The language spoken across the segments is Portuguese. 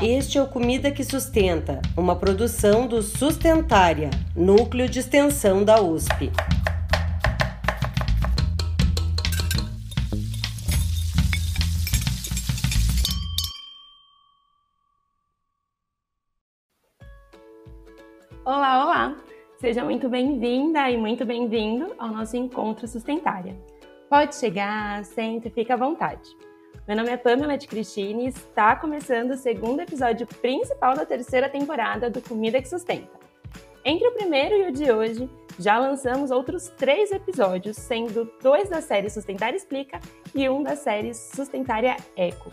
Este é o Comida que Sustenta, uma produção do Sustentária, núcleo de extensão da USP. Olá, olá! Seja muito bem-vinda e muito bem-vindo ao nosso Encontro Sustentária. Pode chegar, sente, fica à vontade. Meu nome é Pamela de Cristine e está começando o segundo episódio principal da terceira temporada do Comida que Sustenta. Entre o primeiro e o de hoje, já lançamos outros três episódios, sendo dois da série Sustentária Explica e um da série Sustentária Eco.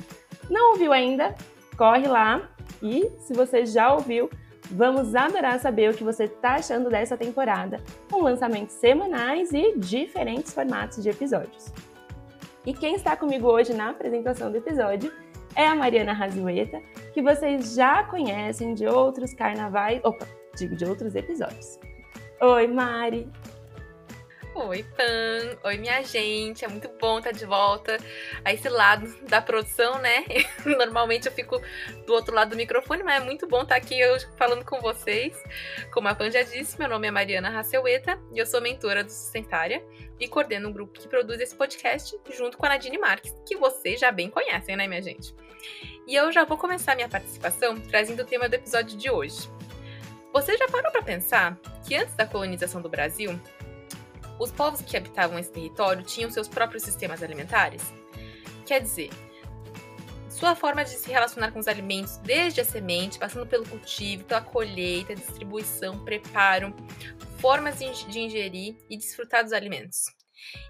Não ouviu ainda? Corre lá e, se você já ouviu, Vamos adorar saber o que você está achando dessa temporada, com lançamentos semanais e diferentes formatos de episódios. E quem está comigo hoje na apresentação do episódio é a Mariana Razueta, que vocês já conhecem de outros carnavais, opa, digo de outros episódios. Oi, Mari! Oi, Pan! Oi, minha gente! É muito bom estar de volta a esse lado da produção, né? Normalmente eu fico do outro lado do microfone, mas é muito bom estar aqui hoje falando com vocês. Como a Pan já disse, meu nome é Mariana Raceueta e eu sou mentora do Sustentária e coordeno um grupo que produz esse podcast junto com a Nadine Marques, que vocês já bem conhecem, né, minha gente? E eu já vou começar minha participação trazendo o tema do episódio de hoje. Você já parou para pensar que antes da colonização do Brasil, os povos que habitavam esse território tinham seus próprios sistemas alimentares? Quer dizer, sua forma de se relacionar com os alimentos, desde a semente, passando pelo cultivo, pela colheita, distribuição, preparo, formas de ingerir e desfrutar dos alimentos.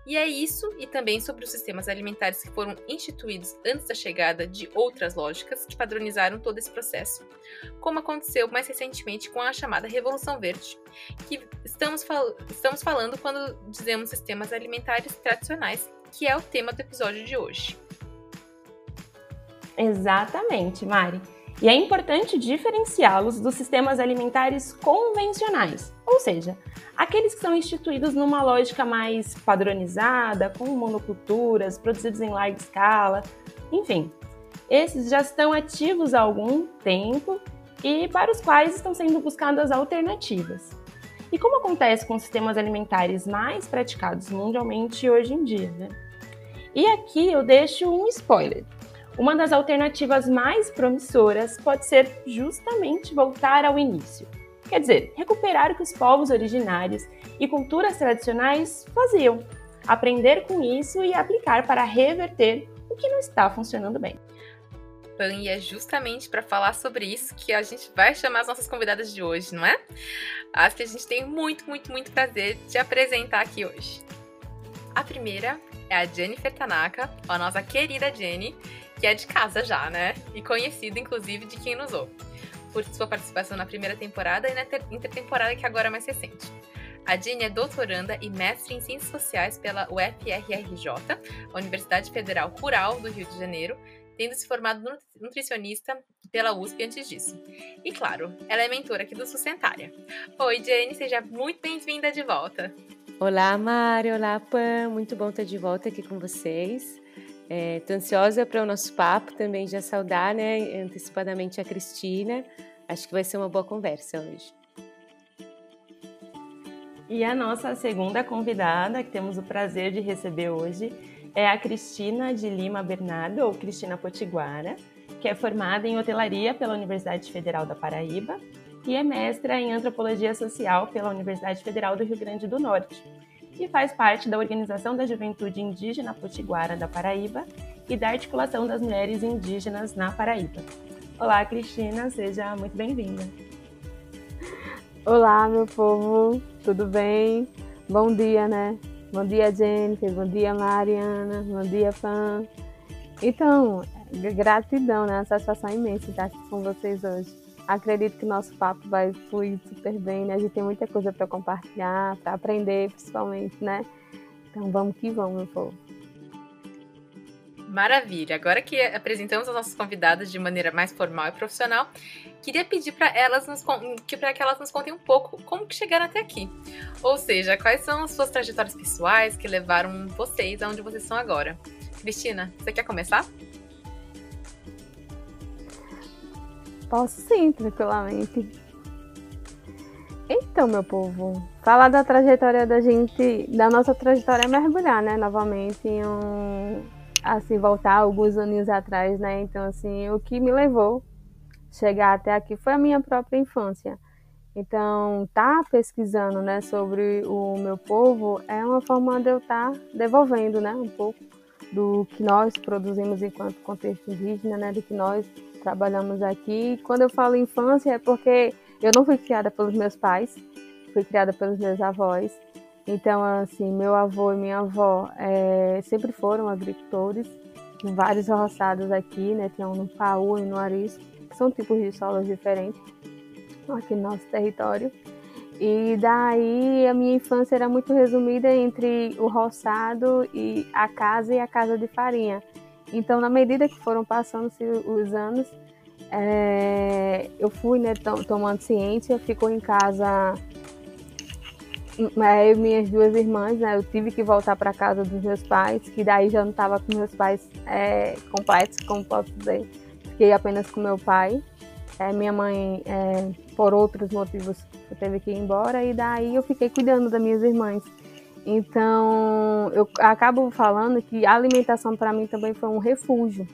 E é isso, e também sobre os sistemas alimentares que foram instituídos antes da chegada de outras lógicas que padronizaram todo esse processo, como aconteceu mais recentemente com a chamada Revolução Verde, que estamos, fal estamos falando quando dizemos sistemas alimentares tradicionais, que é o tema do episódio de hoje. Exatamente, Mari. E é importante diferenciá-los dos sistemas alimentares convencionais, ou seja, aqueles que são instituídos numa lógica mais padronizada, com monoculturas, produzidos em larga escala, enfim. Esses já estão ativos há algum tempo e para os quais estão sendo buscadas alternativas. E como acontece com os sistemas alimentares mais praticados mundialmente hoje em dia, né? E aqui eu deixo um spoiler. Uma das alternativas mais promissoras pode ser justamente voltar ao início. Quer dizer, recuperar o que os povos originários e culturas tradicionais faziam, aprender com isso e aplicar para reverter o que não está funcionando bem. E é justamente para falar sobre isso que a gente vai chamar as nossas convidadas de hoje, não é? Acho que a gente tem muito, muito, muito prazer de apresentar aqui hoje. A primeira é a Jennifer Tanaka, a nossa querida Jenny, que é de casa já, né? E conhecido, inclusive, de quem nos ouve, por sua participação na primeira temporada e na intertemporada que agora é mais recente. A Jenny é doutoranda e mestre em Ciências Sociais pela UFRRJ, Universidade Federal Rural do Rio de Janeiro, tendo se formado nutricionista pela USP antes disso. E claro, ela é mentora aqui do Sustentária. Oi, Jenny, seja muito bem-vinda de volta. Olá, Mari, olá, Pan, muito bom estar de volta aqui com vocês. É, ansiosa para o nosso papo, também já saudar né, antecipadamente a Cristina. Acho que vai ser uma boa conversa hoje. E a nossa segunda convidada, que temos o prazer de receber hoje, é a Cristina de Lima Bernardo, ou Cristina Potiguara, que é formada em hotelaria pela Universidade Federal da Paraíba e é mestra em antropologia social pela Universidade Federal do Rio Grande do Norte e faz parte da Organização da Juventude Indígena Potiguara da Paraíba e da Articulação das Mulheres Indígenas na Paraíba. Olá, Cristina, seja muito bem-vinda. Olá, meu povo, tudo bem? Bom dia, né? Bom dia, Jennifer, bom dia, Mariana, bom dia, Pan. Então, gratidão, né? Uma satisfação imensa estar aqui com vocês hoje acredito que nosso papo vai fluir super bem, né? A gente tem muita coisa para compartilhar, para aprender, principalmente, né? Então vamos que vamos, meu povo. Maravilha! Agora que apresentamos as nossas convidadas de maneira mais formal e profissional, queria pedir para elas nos, que que elas nos contem um pouco como que chegaram até aqui. Ou seja, quais são as suas trajetórias pessoais que levaram vocês aonde vocês estão agora. Cristina, você quer começar? Posso sim, tranquilamente. Então, meu povo, falar da trajetória da gente, da nossa trajetória é mergulhar, né, novamente em um, assim, voltar alguns anos atrás, né, então, assim, o que me levou chegar até aqui foi a minha própria infância. Então, tá pesquisando, né, sobre o meu povo é uma forma de eu estar tá devolvendo, né, um pouco do que nós produzimos enquanto contexto indígena, né, do que nós trabalhamos aqui. Quando eu falo infância é porque eu não fui criada pelos meus pais, fui criada pelos meus avós. Então, assim, meu avô e minha avó é, sempre foram agricultores, vários roçados aqui, né? Tem um no Paú e no Arisco, são tipos de solos diferentes aqui no nosso território. E daí a minha infância era muito resumida entre o roçado e a casa e a casa de farinha. Então, na medida que foram passando-se os anos, é, eu fui né, tomando ciência, ficou em casa é, eu e minhas duas irmãs, né, eu tive que voltar para casa dos meus pais, que daí já não estava com meus pais é, completos, como posso dizer. Fiquei apenas com meu pai. É, minha mãe, é, por outros motivos, teve que ir embora, e daí eu fiquei cuidando das minhas irmãs. Então, eu acabo falando que a alimentação para mim também foi um refúgio.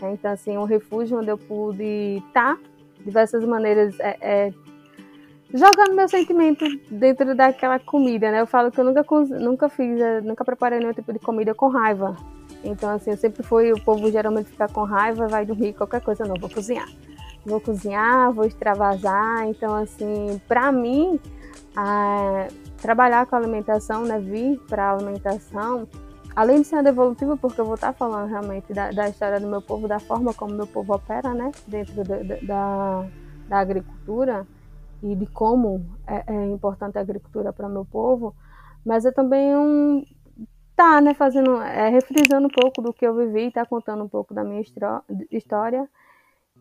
Né? Então, assim, um refúgio onde eu pude estar, de diversas maneiras, é, é, jogando meu sentimento dentro daquela comida, né? Eu falo que eu nunca, nunca fiz, é, nunca preparei nenhum tipo de comida com raiva. Então, assim, eu sempre fui, o povo geralmente fica com raiva, vai dormir, qualquer coisa, não, vou cozinhar. Vou cozinhar, vou extravasar. Então, assim, para mim, a, trabalhar com alimentação, né, vir para a alimentação, além de ser devolutiva, porque eu vou estar falando realmente da, da, história do meu povo, da forma como meu povo opera, né, dentro da, da, da agricultura e de como é, é importante a agricultura para meu povo, mas é também um tá, né, fazendo, é, refrisando um pouco do que eu vivi, tá contando um pouco da minha história.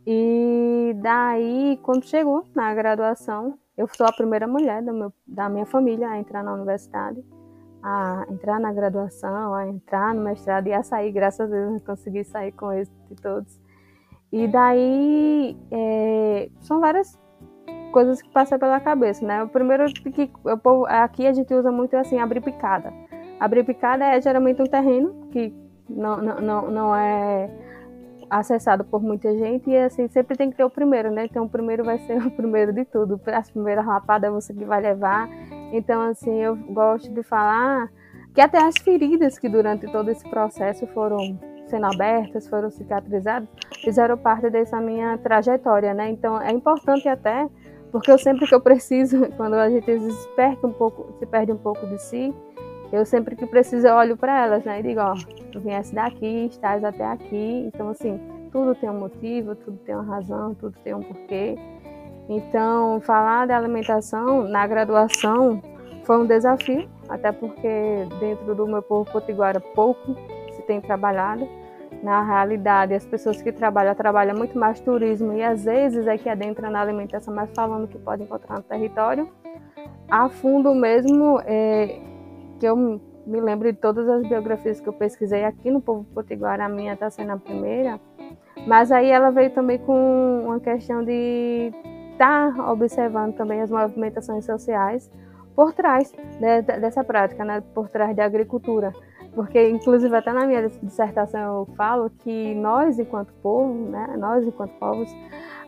E daí, quando chegou na graduação, eu sou a primeira mulher meu, da minha família a entrar na universidade a entrar na graduação, a entrar no mestrado e a sair, graças a Deus eu consegui sair com êxito de todos. E daí é, são várias coisas que passam pela cabeça, né? O primeiro que eu, aqui a gente usa muito assim, abrir picada. Abrir picada é geralmente um terreno que não, não, não, não é acessado por muita gente e assim sempre tem que ter o primeiro, né? Então o primeiro vai ser o primeiro de tudo. As primeiras rapadas é você que vai levar. Então assim eu gosto de falar que até as feridas que durante todo esse processo foram sendo abertas, foram cicatrizadas, fizeram parte dessa minha trajetória, né? Então é importante até porque eu sempre que eu preciso, quando a gente se perde um pouco, se perde um pouco de si, eu sempre que preciso eu olho para elas, né? E digo, ó, tu viesse daqui, estás até aqui. Então, assim, tudo tem um motivo, tudo tem uma razão, tudo tem um porquê. Então, falar de alimentação na graduação foi um desafio, até porque dentro do meu povo potiguara pouco se tem trabalhado. Na realidade, as pessoas que trabalham, trabalham muito mais turismo e às vezes é que adentra na alimentação, mas falando que pode encontrar no território. A fundo mesmo, é, que eu me lembro de todas as biografias que eu pesquisei aqui no Povo Potiguar, a minha está sendo a primeira, mas aí ela veio também com uma questão de estar tá observando também as movimentações sociais por trás né, dessa prática, né, por trás da agricultura. Porque, inclusive, até na minha dissertação eu falo que nós, enquanto povo, né, nós, enquanto povos,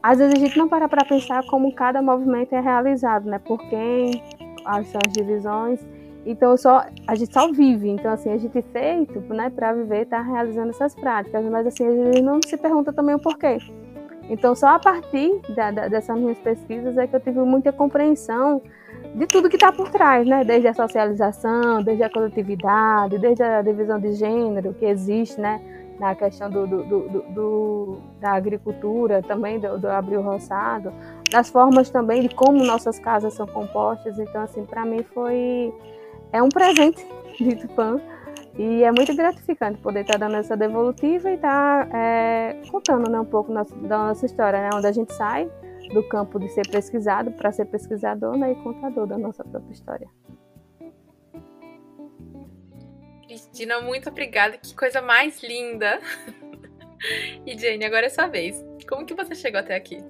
às vezes a gente não para para pensar como cada movimento é realizado, né, por quem, as divisões, então só a gente só vive, então assim a gente feito, né, para viver, tá realizando essas práticas, mas assim a gente não se pergunta também o porquê. Então só a partir da, da, dessas minhas pesquisas é que eu tive muita compreensão de tudo que está por trás, né? Desde a socialização, desde a coletividade, desde a divisão de gênero que existe, né? Na questão do, do, do, do da agricultura, também do, do abrir roçado, das formas também de como nossas casas são compostas. Então, assim, para mim foi é um presente de Tupã e é muito gratificante poder estar dando essa devolutiva e estar é, contando né, um pouco nosso, da nossa história, né, onde a gente sai do campo de ser pesquisado para ser pesquisador né, e contador da nossa própria história. Cristina, muito obrigada, que coisa mais linda! e Jane, agora é sua vez. Como que você chegou até aqui?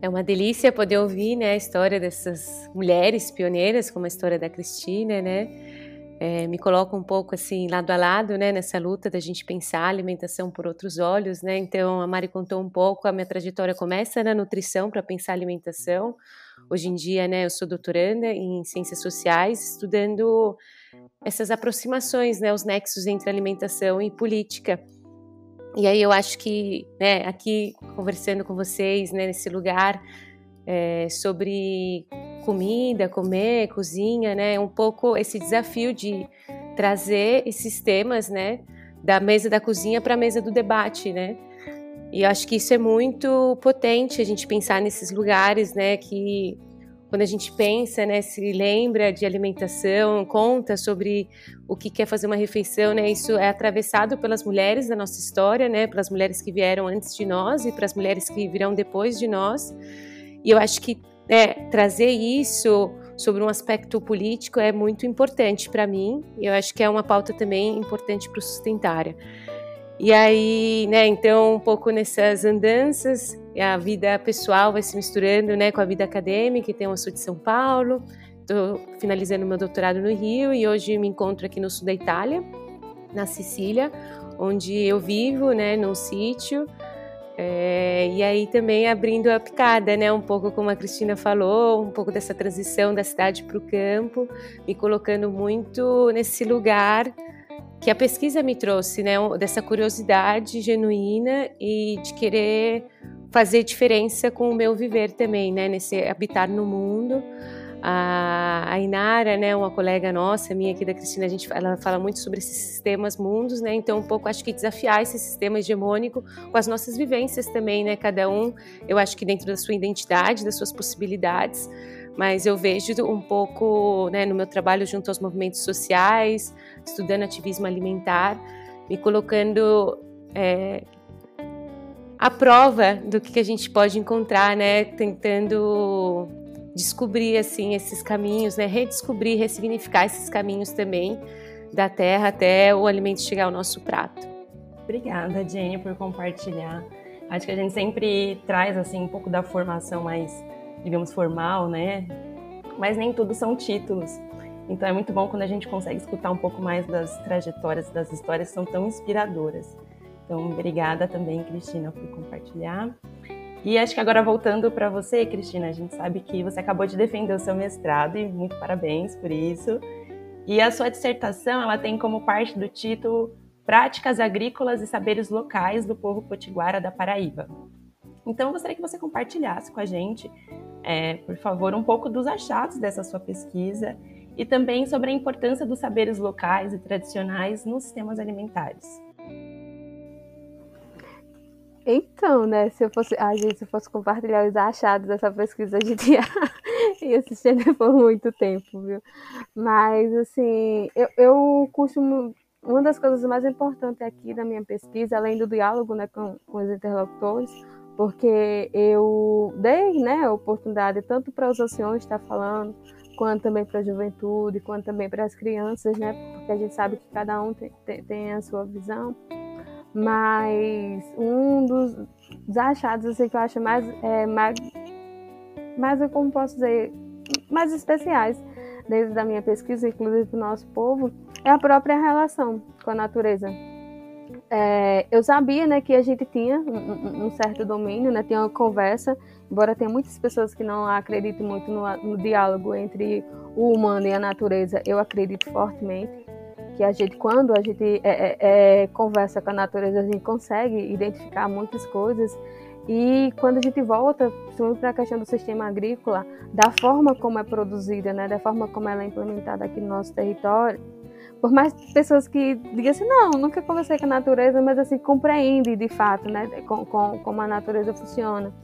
É uma delícia poder ouvir né, a história dessas mulheres pioneiras, como a história da Cristina, né? É, me coloca um pouco assim lado a lado, né, nessa luta da gente pensar a alimentação por outros olhos, né? Então a Mari contou um pouco, a minha trajetória começa na nutrição para pensar alimentação. Hoje em dia, né, eu sou doutoranda em ciências sociais, estudando essas aproximações, né, os nexos entre alimentação e política. E aí eu acho que, né, aqui conversando com vocês, né, nesse lugar é, sobre comida, comer, cozinha, né, um pouco esse desafio de trazer esses temas, né, da mesa da cozinha para a mesa do debate, né. E eu acho que isso é muito potente a gente pensar nesses lugares, né, que quando a gente pensa, né, se lembra de alimentação, conta sobre o que quer fazer uma refeição, né, isso é atravessado pelas mulheres da nossa história, né, pelas mulheres que vieram antes de nós e para as mulheres que virão depois de nós. E eu acho que né, trazer isso sobre um aspecto político é muito importante para mim. E eu acho que é uma pauta também importante para o Sustentária. E aí, né, então, um pouco nessas andanças, a vida pessoal vai se misturando, né, com a vida acadêmica, então eu sou de São Paulo, estou finalizando meu doutorado no Rio e hoje me encontro aqui no sul da Itália, na Sicília, onde eu vivo, né, num sítio, é, e aí também abrindo a picada, né, um pouco como a Cristina falou, um pouco dessa transição da cidade para o campo, me colocando muito nesse lugar que a pesquisa me trouxe, né, dessa curiosidade genuína e de querer fazer diferença com o meu viver também, né, nesse habitar no mundo. A, Inara, né, uma colega nossa, minha aqui da Cristina, a gente ela fala muito sobre esses sistemas mundos, né? Então um pouco acho que desafiar esse sistema hegemônico com as nossas vivências também, né? Cada um, eu acho que dentro da sua identidade, das suas possibilidades, mas eu vejo um pouco, né, no meu trabalho junto aos movimentos sociais, estudando ativismo alimentar, me colocando é, à prova do que a gente pode encontrar, né, tentando descobrir assim esses caminhos, né, redescobrir, ressignificar esses caminhos também da terra até o alimento chegar ao nosso prato. Obrigada, Jenny, por compartilhar. Acho que a gente sempre traz assim um pouco da formação mais digamos, formal, né? Mas nem tudo são títulos. Então é muito bom quando a gente consegue escutar um pouco mais das trajetórias, das histórias que são tão inspiradoras. Então, obrigada também, Cristina, por compartilhar. E acho que agora voltando para você, Cristina, a gente sabe que você acabou de defender o seu mestrado e muito parabéns por isso. E a sua dissertação, ela tem como parte do título Práticas Agrícolas e Saberes Locais do Povo Potiguara da Paraíba. Então, eu gostaria que você compartilhasse com a gente, é, por favor, um pouco dos achados dessa sua pesquisa e também sobre a importância dos saberes locais e tradicionais nos sistemas alimentares. Então, né, se eu fosse, a gente se fosse compartilhar os achados dessa pesquisa, a gente ia, ia assistir por muito tempo, viu? Mas, assim, eu, eu costumo uma das coisas mais importantes aqui da minha pesquisa, além do diálogo né, com, com os interlocutores, porque eu dei né, a oportunidade tanto para os anciões estar falando, quanto também para a juventude, quanto também para as crianças, né, porque a gente sabe que cada um tem, tem, tem a sua visão. Mas um dos, dos achados assim, que eu acho mais, é, mais, mais, como posso dizer, mais especiais desde a minha pesquisa, inclusive do nosso povo, é a própria relação com a natureza. É, eu sabia né, que a gente tinha um, um, certo domínio, né, tinha uma conversa, embora tenha muitas pessoas que não acreditem muito no, no, diálogo entre o humano e a natureza, eu acredito fortemente que a gente, quando a gente é, é, é conversa com a natureza, a gente consegue identificar muitas coisas e quando a gente volta, para a questão do sistema agrícola, da forma como é produzida, né, da forma como ela é implementada aqui no nosso território, por mais pessoas que digam assim, não, nunca conversei com a natureza, mas assim, compreende de fato, né, com, com, como a natureza funciona.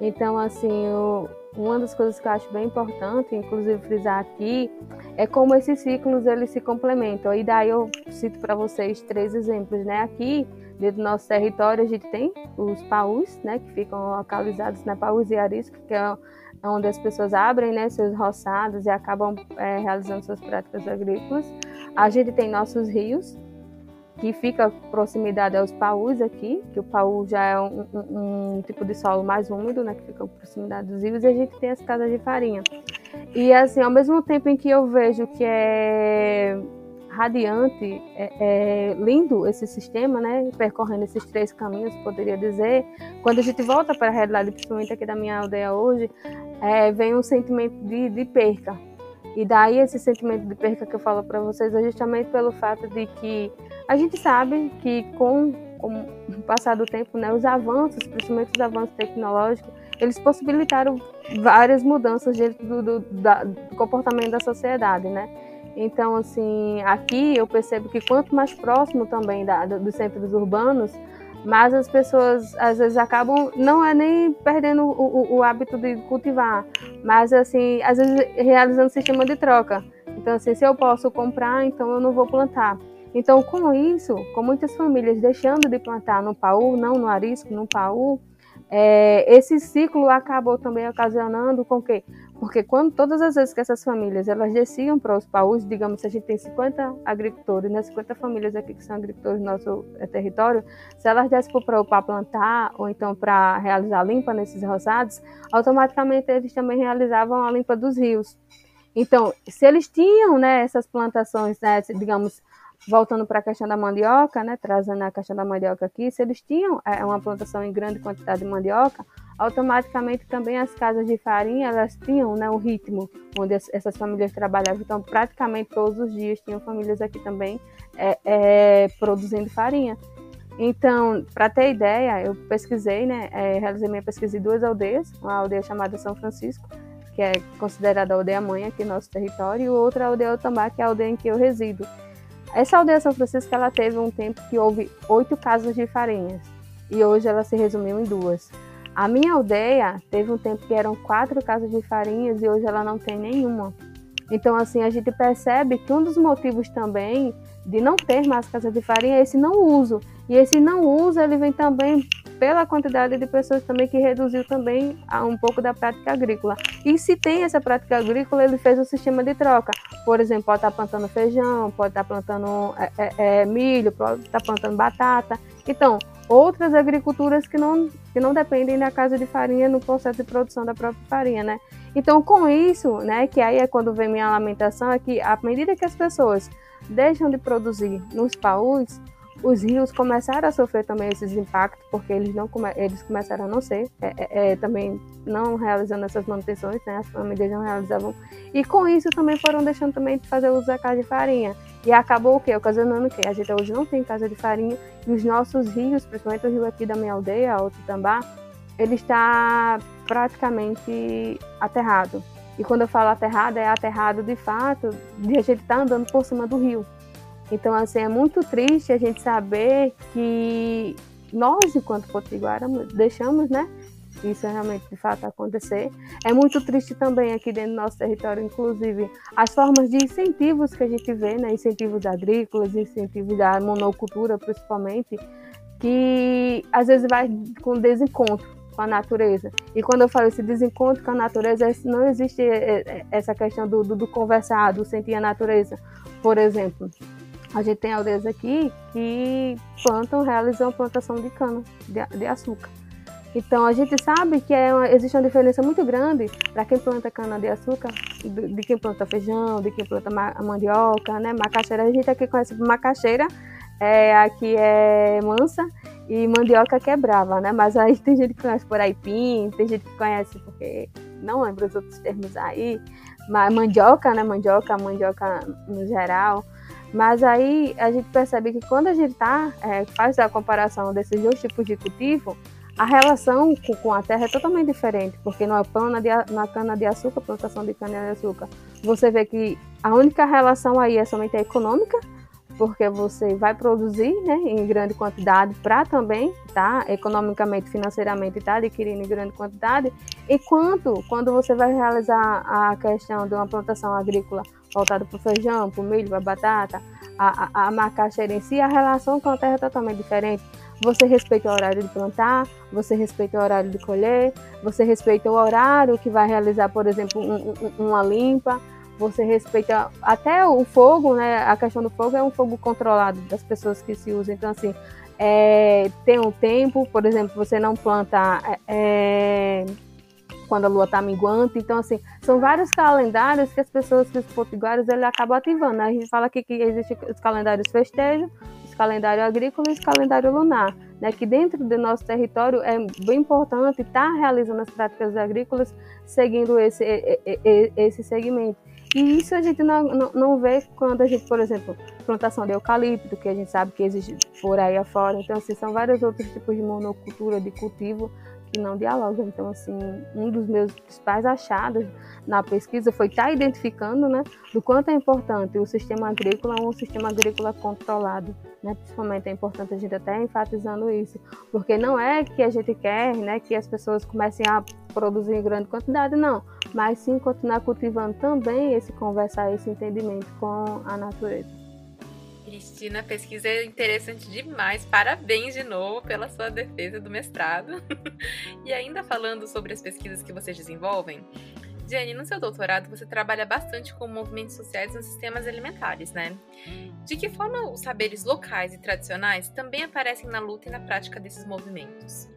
Então, assim, eu, uma das coisas que eu acho bem importante, inclusive frisar aqui, é como esses ciclos eles se complementam. E daí eu cito para vocês três exemplos, né? Aqui, dentro do nosso território, a gente tem os paus, né, que ficam localizados na paus e arisco, que é onde as pessoas abrem, né, seus roçados e acabam é, realizando suas práticas agrícolas. A gente tem nossos rios, que fica proximidade aos paus aqui, que o pau já é um, um, um, tipo de solo mais úmido, né, que fica proximidade dos rios, e a gente tem as casas de farinha. E assim, ao mesmo tempo em que eu vejo que é radiante, é, é, lindo esse sistema, né? Percorrendo esses três caminhos, poderia dizer. Quando a gente volta para a realidade, principalmente aqui da minha aldeia hoje, é, vem um sentimento de, de, perca. E daí esse sentimento de perca que eu falo para vocês é justamente pelo fato de que a gente sabe que com, com o passar do tempo, né, os avanços, principalmente os avanços tecnológicos, eles possibilitaram várias mudanças dentro do, do, da, do comportamento da sociedade, né? Então, assim, aqui eu percebo que quanto mais próximo também da, dos centros urbanos, mais as pessoas às vezes acabam não é nem perdendo o, o, o, hábito de cultivar, mas assim às vezes realizando sistema de troca. Então assim, se eu posso comprar, então eu não vou plantar. Então com isso, com muitas famílias deixando de plantar no paú, não no arisco, no paú, é, esse ciclo acabou também ocasionando com que porque quando todas as vezes que essas famílias elas desciam para os paus, digamos, se a gente tem 50 agricultores, né, 50 famílias aqui que são agricultores no nosso é, território, se elas descem para plantar ou então para realizar limpa nesses roçados, automaticamente eles também realizavam a limpa dos rios. Então, se eles tinham né, essas plantações, né, digamos, voltando para a questão da mandioca, né, trazendo a questão da mandioca aqui, se eles tinham é, uma plantação em grande quantidade de mandioca, automaticamente também as casas de farinha elas tinham né, um ritmo onde essas famílias trabalhavam. Então, praticamente todos os dias tinham famílias aqui também é, é, produzindo farinha. Então, para ter ideia, eu pesquisei, né, é, realizei minha pesquisa em duas aldeias, uma aldeia chamada São Francisco, que é considerada a aldeia mãe aqui no nosso território, e outra aldeia Otambá, que é a aldeia em que eu resido. Essa aldeia São Francisco, ela teve um tempo que houve oito casas de farinhas, e hoje ela se resumiu em duas. A minha aldeia teve um tempo que eram quatro casas de farinhas e hoje ela não tem nenhuma. Então, assim, a gente percebe que um dos motivos também de não ter mais casas de farinha é esse não uso. E esse não uso, ele vem também pela quantidade de pessoas também que reduziu também um pouco da prática agrícola. E se tem essa prática agrícola, ele fez um sistema de troca. Por exemplo, pode estar plantando feijão, pode estar plantando é, é, é milho, pode estar plantando batata. Então, outras agriculturas que não, que não dependem da casa de farinha no processo de produção da própria farinha, né? Então, com isso, né, que aí é quando vem minha lamentação, é que à medida que as pessoas deixam de produzir nos paús, os rios começaram a sofrer também esses impactos, porque eles não come, eles começaram a não ser, é, é, é, também não realizando essas manutenções, né, as famílias não realizavam, e com isso também foram deixando também de fazer uso da casa de farinha. E acabou o quê? Ocasionando o quê? A gente hoje não tem casa de farinha e os nossos rios, principalmente o rio aqui da minha aldeia, o Tutambá, ele está praticamente aterrado. E quando eu falo aterrado, é aterrado de fato de a gente estar tá andando por cima do rio. Então, assim, é muito triste a gente saber que nós, enquanto potiguara, deixamos, né, isso realmente de fato acontecer. É muito triste também aqui dentro do nosso território, inclusive, as formas de incentivos que a gente vê, né? incentivos agrícolas, incentivos da monocultura principalmente, que às vezes vai com desencontro com a natureza. E quando eu falo esse desencontro com a natureza, não existe é, é, essa questão do, do, do conversar, do sentir a natureza. Por exemplo, a gente tem aldeias aqui que plantam, realizam plantação de cana, de, de açúcar. Então a gente sabe que é uma, existe uma diferença muito grande para quem planta cana-de-açúcar, de, de, quem planta feijão, de quem planta ma mandioca, né? Macaxeira, a gente aqui conhece macaxeira, é, aqui é mansa e mandioca que é brava, né? Mas aí tem gente que conhece por aipim, tem gente que conhece porque não lembro os outros termos aí, mas mandioca, né? Mandioca, mandioca no geral. Mas aí a gente percebe que quando a gente tá, é, faz a comparação desses dois tipos de cultivo, a relação com, a terra é totalmente diferente, porque na, cana de, na cana-de-açúcar, plantação de cana-de-açúcar, você vê que a única relação aí é somente a econômica, porque você vai produzir né, em grande quantidade para também, tá, economicamente, financeiramente, tá adquirindo em grande quantidade, enquanto quando você vai realizar a questão de uma plantação agrícola voltada para o feijão, para o milho, para a batata, a, a, a macaxeira em si, a relação com a terra é totalmente diferente. Você respeita o horário de plantar, você respeita o horário de colher, você respeita o horário que vai realizar, por exemplo, um, um, uma limpa, você respeita até o fogo, né? A questão do fogo é um fogo controlado das pessoas que se usam. Então, assim, é, tem um tempo, por exemplo, você não planta é, quando a lua está minguante. Então, assim, são vários calendários que as pessoas, que os potiguares, ele acabam ativando. Né? A gente fala aqui que existem os calendários festejos, os calendários agrícolas e os calendários lunar. Né? Que dentro do nosso território é bem importante estar tá realizando as práticas agrícolas seguindo esse, esse segmento. E isso a gente não, não, não, vê quando a gente, por exemplo, plantação de eucalipto, que a gente sabe que existe por aí afora. Então, assim, são vários outros tipos de monocultura, de cultivo, que não dialogam. Então, assim, um dos meus principais achados na pesquisa foi estar tá identificando, né, do quanto é importante o sistema agrícola, um sistema agrícola controlado, né, principalmente é importante a gente até enfatizando isso, porque não é que a gente quer, né, que as pessoas comecem a produzir em grande quantidade, não, mas sim continuar cultivando também esse conversar, esse entendimento com a natureza. Cristina, pesquisa é interessante demais. Parabéns de novo pela sua defesa do mestrado. e ainda falando sobre as pesquisas que vocês desenvolvem, Jenny, no seu doutorado você trabalha bastante com movimentos sociais nos sistemas alimentares, né? De que forma os saberes locais e tradicionais também aparecem na luta e na prática desses movimentos?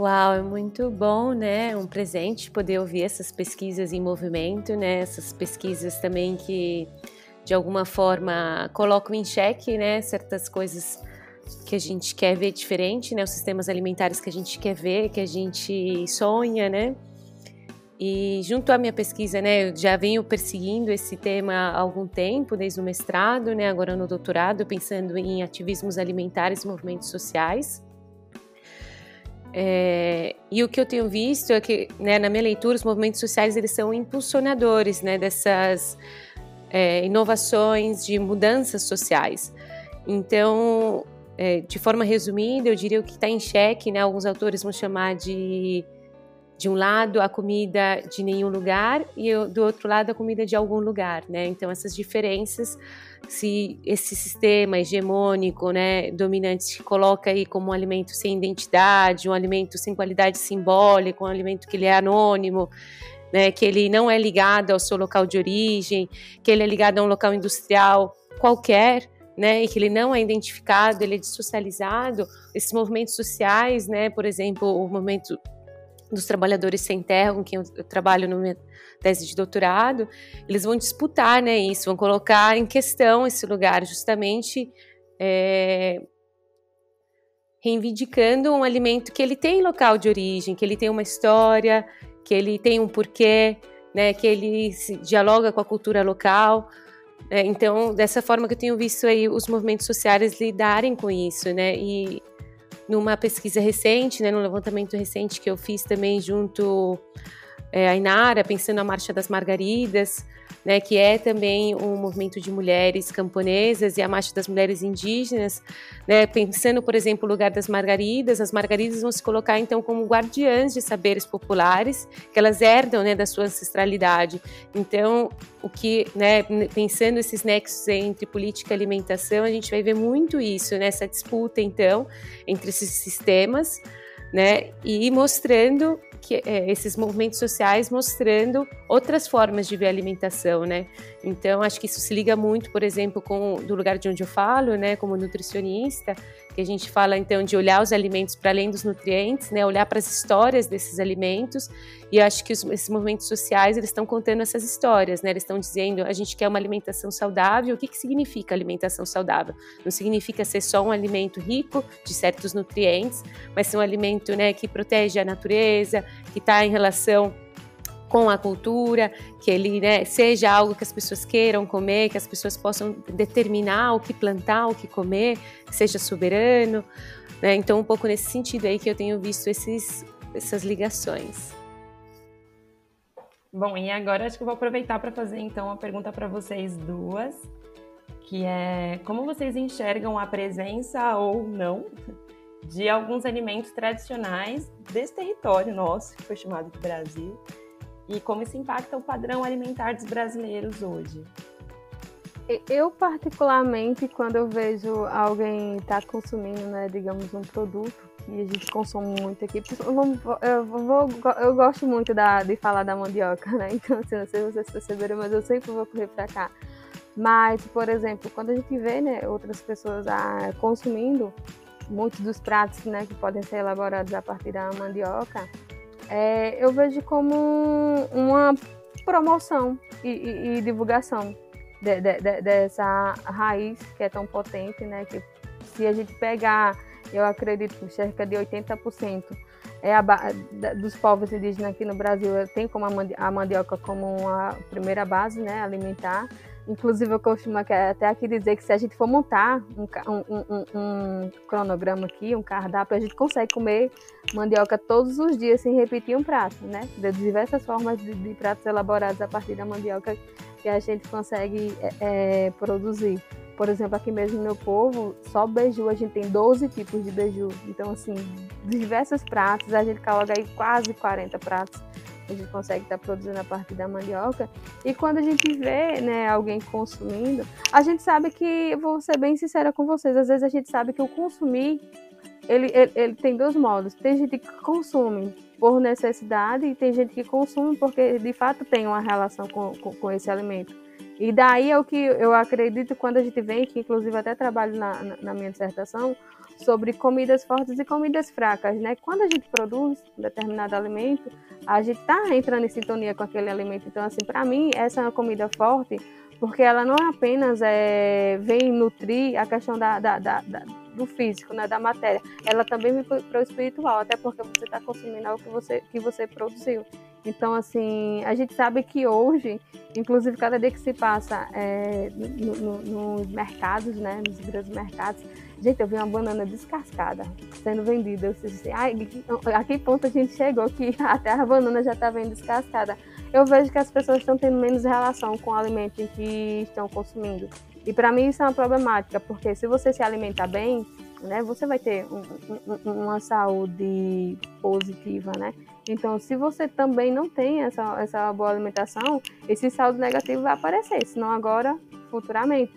Uau, é muito bom, né? Um presente poder ouvir essas pesquisas em movimento, né? Essas pesquisas também que de alguma forma colocam em xeque, né, certas coisas que a gente quer ver diferente, né, os sistemas alimentares que a gente quer ver, que a gente sonha, né? E junto à minha pesquisa, né, eu já venho perseguindo esse tema há algum tempo, desde o mestrado, né, agora no doutorado, pensando em ativismos alimentares e movimentos sociais. É, e o que eu tenho visto é que, né, na minha leitura, os movimentos sociais eles são impulsionadores, né, dessas é, inovações, de mudanças sociais. Então, é, de forma resumida, eu diria o que está em xeque, né, alguns autores vão chamar de de um lado a comida de nenhum lugar e do outro lado a comida de algum lugar, né? Então essas diferenças, se esse sistema hegemônico, né, dominante coloca aí como um alimento sem identidade, um alimento sem qualidade simbólica, um alimento que ele é anônimo, né, que ele não é ligado ao seu local de origem, que ele é ligado a um local industrial qualquer, né, e que ele não é identificado, ele é dessocializado. Esses movimentos sociais, né, por exemplo, o movimento dos trabalhadores sem terra, com quem eu, trabalho no minha tese de doutorado, eles vão disputar, né, isso, vão colocar em questão esse lugar, justamente é, reivindicando um alimento que ele tem local de origem, que ele tem uma história, que ele tem um porquê, né, que ele dialoga com a cultura local. Né, então, dessa forma que eu tenho visto aí os movimentos sociais lidarem com isso, né, e numa pesquisa recente, né, no levantamento recente que eu fiz também junto é, a Inara, pensando na Marcha das Margaridas, né, que é também um movimento de mulheres camponesas e a marcha das mulheres indígenas, né, pensando, por exemplo, o lugar das margaridas, as margaridas vão se colocar então como guardiãs de saberes populares que elas herdam, né, da sua ancestralidade. Então, o que, né, pensando esses nexos entre política e alimentação, a gente vai ver muito isso nessa disputa então entre esses sistemas, né, e mostrando que é, esses movimentos sociais mostrando outras formas de ver alimentação, né? Então acho que isso se liga muito, por exemplo, com do lugar de onde eu falo, né, como nutricionista, que a gente fala então de olhar os alimentos para além dos nutrientes, né, olhar para as histórias desses alimentos. E acho que os, esses movimentos sociais eles estão contando essas histórias, né? Eles estão dizendo a gente quer uma alimentação saudável. O que que significa alimentação saudável? Não significa ser só um alimento rico de certos nutrientes, mas ser um alimento, né, que protege a natureza, que está em relação com a cultura, que ele né, seja algo que as pessoas queiram comer, que as pessoas possam determinar o que plantar, o que comer, que seja soberano. Né? Então, um pouco nesse sentido aí que eu tenho visto esses, essas ligações. Bom, e agora acho que eu vou aproveitar para fazer então uma pergunta para vocês duas, que é como vocês enxergam a presença ou não de alguns alimentos tradicionais desse território nosso, que foi chamado de Brasil, e como isso impacta o padrão alimentar dos brasileiros hoje? Eu, particularmente, quando eu vejo alguém estar tá consumindo, né, digamos, um produto que a gente consome muito aqui, eu, vou, eu gosto muito da, de falar da mandioca, né? Então, assim, não sei se vocês perceberam, mas eu sempre vou correr para cá. Mas, por exemplo, quando a gente vê né, outras pessoas ah, consumindo muitos dos pratos né, que podem ser elaborados a partir da mandioca, é, eu vejo como uma promoção e, e, e divulgação de, de, de, dessa raiz que é tão potente, né? Que se a gente pegar, eu acredito que cerca de 80% é a, dos povos indígenas aqui no Brasil tem como a mandioca como uma primeira base né, alimentar. Inclusive, eu costumo até aqui dizer que se a gente for montar um, um, um, um, cronograma aqui, um cardápio, a gente consegue comer mandioca todos os dias sem repetir um prato, né? De diversas formas de, de pratos elaborados a partir da mandioca que a gente consegue é, é, produzir. Por exemplo, aqui mesmo no meu povo, só beiju, a gente tem 12 tipos de beiju. Então, assim, diversos pratos, a gente coloca aí quase 40 pratos a gente consegue estar tá produzindo a partir da mandioca. E quando a gente vê né, alguém consumindo, a gente sabe que, vou ser bem sincera com vocês, às vezes a gente sabe que o consumir, ele, ele, ele tem dois modos. Tem gente que consome por necessidade e tem gente que consome porque de fato tem uma relação com, com, com esse alimento. E daí é o que eu acredito quando a gente vem, que inclusive até trabalho na, na, minha dissertação, sobre comidas fortes e comidas fracas, né? Quando a gente produz um determinado alimento, a gente está entrando em sintonia com aquele alimento. Então, assim, para mim, essa é uma comida forte, porque ela não apenas é, vem nutrir a questão da, da, da, da do físico, né, da matéria, ela também vem para o espiritual, até porque você está consumindo algo que você, que você produziu. Então, assim, a gente sabe que hoje, inclusive cada dia que se passa é, no, no, nos mercados, né, nos grandes mercados, gente, eu vi uma banana descascada sendo vendida. Eu disse assim, a que ponto a gente chegou que até a banana já está vendo descascada? Eu vejo que as pessoas estão tendo menos relação com o alimento que estão consumindo. E para mim isso é uma problemática, porque se você se alimentar bem, né, você vai ter um, um, uma saúde positiva, né? Então, se você também não tem essa, essa boa alimentação, esse saldo negativo vai aparecer, se não agora, futuramente.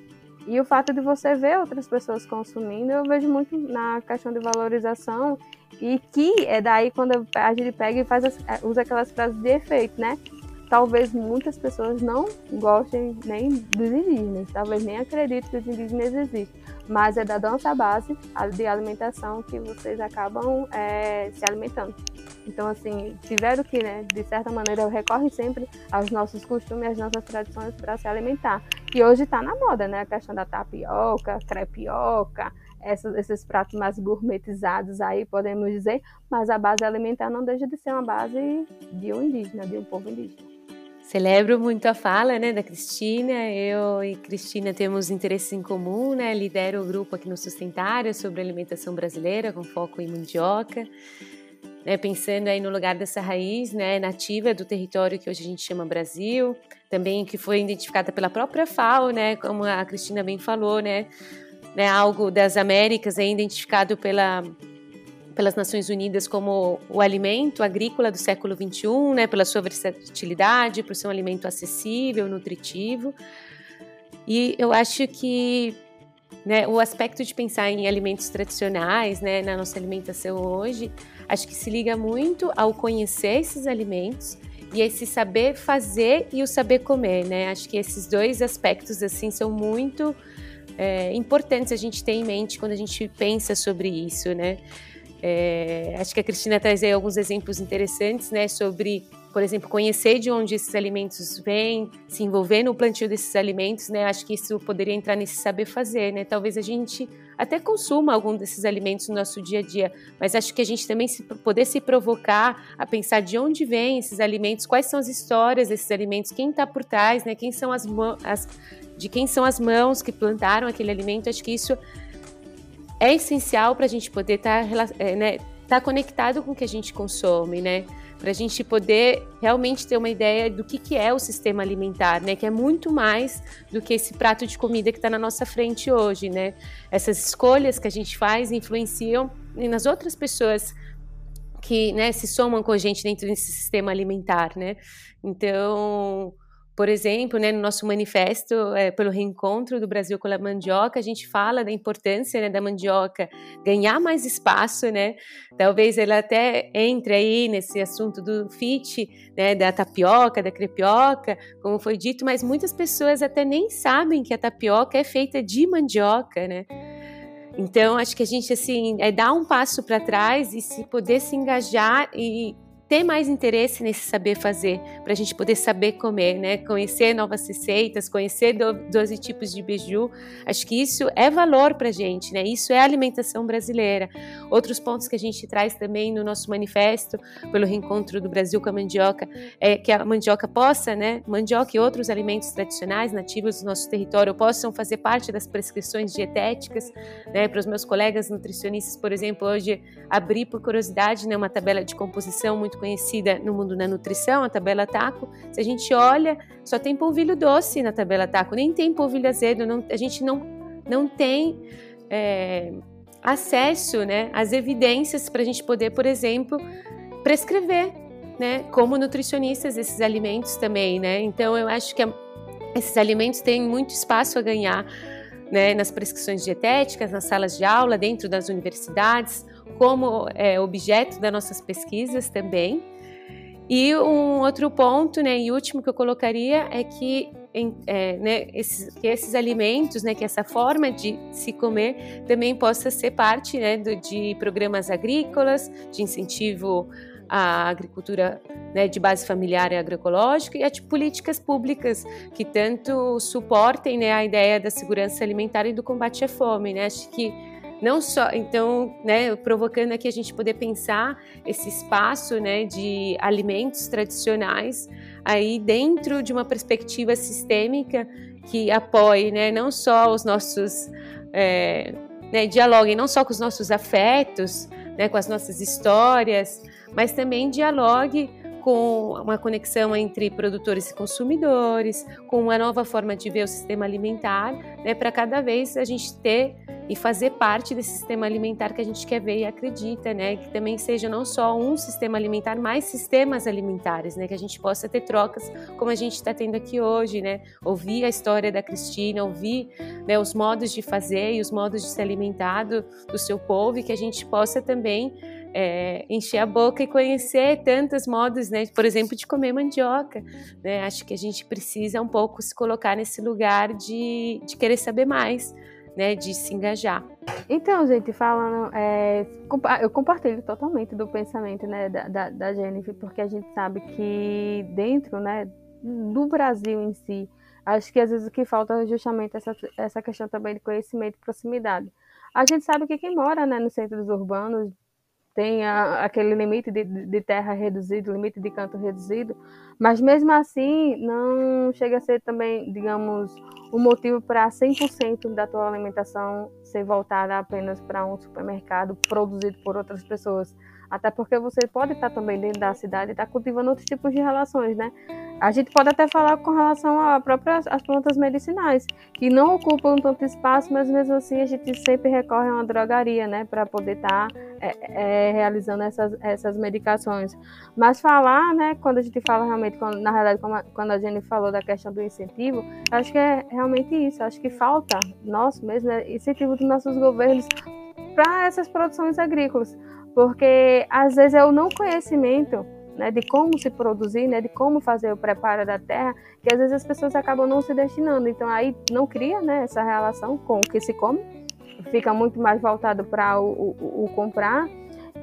E o fato de você ver outras pessoas consumindo, eu vejo muito na questão de valorização e que é daí quando a gente pega e faz as, usa aquelas frases de efeito, né? Talvez muitas pessoas não gostem nem dos indígenas, talvez nem acreditem que os indígenas existem, mas é da nossa base de alimentação que vocês acabam é, se alimentando. Então, assim, tiveram que, né, de certa maneira, recorre sempre aos nossos costumes, às nossas tradições para se alimentar. E hoje está na moda, né, a questão da tapioca, crepioca, esses, esses pratos mais gourmetizados aí, podemos dizer, mas a base alimentar não deixa de ser uma base de um indígena, de um povo indígena. Celebro muito a fala né, da Cristina. Eu e Cristina temos interesses em comum, né? Lidero o grupo aqui no Sustentária sobre alimentação brasileira, com foco em mandioca. Né, pensando aí no lugar dessa raiz né, nativa do território que hoje a gente chama Brasil, também que foi identificada pela própria FAO, né, como a Cristina bem falou, né, né, algo das Américas é identificado pela pelas Nações Unidas como o alimento agrícola do século XXI, né, pela sua versatilidade, por ser um alimento acessível, nutritivo. E eu acho que né, o aspecto de pensar em alimentos tradicionais né, na nossa alimentação hoje, acho que se liga muito ao conhecer esses alimentos e esse saber fazer e o saber comer, né? Acho que esses dois aspectos assim são muito é, importantes a gente ter em mente quando a gente pensa sobre isso, né? É, acho que a Cristina traz aí alguns exemplos interessantes, né, sobre, por exemplo, conhecer de onde esses alimentos vêm, se envolver no plantio desses alimentos, né, acho que isso poderia entrar nesse saber fazer, né, talvez a gente até consuma algum desses alimentos no nosso dia a dia, mas acho que a gente também se, poder se provocar a pensar de onde vêm esses alimentos, quais são as histórias desses alimentos, quem está por trás, né, quem são as, as de quem são as mãos que plantaram aquele alimento, acho que isso é essencial para a gente poder estar tá, é, né, tá conectado com o que a gente consome, né? Para a gente poder realmente ter uma ideia do que, que é o sistema alimentar, né? Que é muito mais do que esse prato de comida que está na nossa frente hoje, né? Essas escolhas que a gente faz influenciam nas outras pessoas que né, se somam com a gente dentro desse sistema alimentar, né? Então, por exemplo, né, no nosso manifesto é, pelo reencontro do Brasil com a mandioca, a gente fala da importância né, da mandioca ganhar mais espaço, né? Talvez ela até entre aí nesse assunto do fit, né, da tapioca, da crepioca, como foi dito, mas muitas pessoas até nem sabem que a tapioca é feita de mandioca, né? Então, acho que a gente, assim, é dar um passo para trás e se poder se engajar e ter mais interesse nesse saber fazer, para a gente poder saber comer, né? Conhecer novas receitas, conhecer 12 tipos de beiju. Acho que isso é valor para a gente, né? Isso é alimentação brasileira. Outros pontos que a gente traz também no nosso manifesto, pelo reencontro do Brasil com a mandioca, é que a mandioca possa, né? Mandioca e outros alimentos tradicionais, nativos do nosso território, possam fazer parte das prescrições dietéticas, né? Para os meus colegas nutricionistas, por exemplo, hoje abri por curiosidade, né? Uma tabela de composição muito conhecida no mundo da nutrição, a tabela TACO. Se a gente olha, só tem polvilho doce na tabela TACO, nem tem polvilho azedo, não, a gente não, não tem é, acesso né, às evidências para a gente poder, por exemplo, prescrever, né, como nutricionistas, esses alimentos também. Né? Então, eu acho que a, esses alimentos têm muito espaço a ganhar né, nas prescrições dietéticas, nas salas de aula, dentro das universidades, como é, objeto das nossas pesquisas também. E um outro ponto, né, e último que eu colocaria é que, é, né, esses, que esses alimentos, né, que essa forma de se comer também possa ser parte né, do, de programas agrícolas, de incentivo à agricultura né, de base familiar e agroecológica e a de políticas públicas que tanto suportem né, a ideia da segurança alimentar e do combate à fome. Né? Acho que não só, então, né, provocando aqui a gente poder pensar esse espaço, né, de alimentos tradicionais aí dentro de uma perspectiva sistêmica que apoie, né, não só os nossos, é, né, dialoguem não só com os nossos afetos, né, com as nossas histórias, mas também dialogue com uma conexão entre produtores e consumidores, com uma nova forma de ver o sistema alimentar, né, para cada vez a gente ter e fazer parte desse sistema alimentar que a gente quer ver e acredita, né, que também seja não só um sistema alimentar, mas sistemas alimentares, né, que a gente possa ter trocas como a gente está tendo aqui hoje, né, ouvir a história da Cristina, ouvir né, os modos de fazer e os modos de se alimentar do, do seu povo e que a gente possa também é, encher a boca e conhecer tantos modos, né? Por exemplo, de comer mandioca. Né? Acho que a gente precisa um pouco se colocar nesse lugar de, de querer saber mais, né? De se engajar. Então, gente, falando, é, eu compartilho totalmente do pensamento, né, da, da, da Jennifer, porque a gente sabe que dentro, né, do Brasil em si, acho que às vezes o que falta é justamente essa, essa questão também de conhecimento e proximidade. A gente sabe que quem mora né, nos centros urbanos tem aquele limite de, de, terra reduzido, limite de canto reduzido, mas mesmo assim não chega a ser também, digamos, um motivo para 100% da tua alimentação ser voltada apenas para um supermercado produzido por outras pessoas. Até porque você pode estar também dentro da cidade e estar cultivando outros tipos de relações, né? A gente pode até falar com relação a próprias as plantas medicinais, que não ocupam tanto espaço, mas mesmo assim a gente sempre recorre a uma drogaria, né, para poder estar tá, é, é, realizando essas, essas medicações. Mas falar, né, quando a gente fala realmente, quando, na realidade, quando a Jenny falou da questão do incentivo, acho que é realmente isso. Acho que falta, nosso mesmo, né, incentivo dos nossos governos para essas produções agrícolas, porque às vezes é o não conhecimento né, de como se produzir, né, de como fazer o preparo da terra, que às vezes as pessoas acabam não se destinando. Então aí não cria né, essa relação com o que se come, fica muito mais voltado para o, o, o, comprar.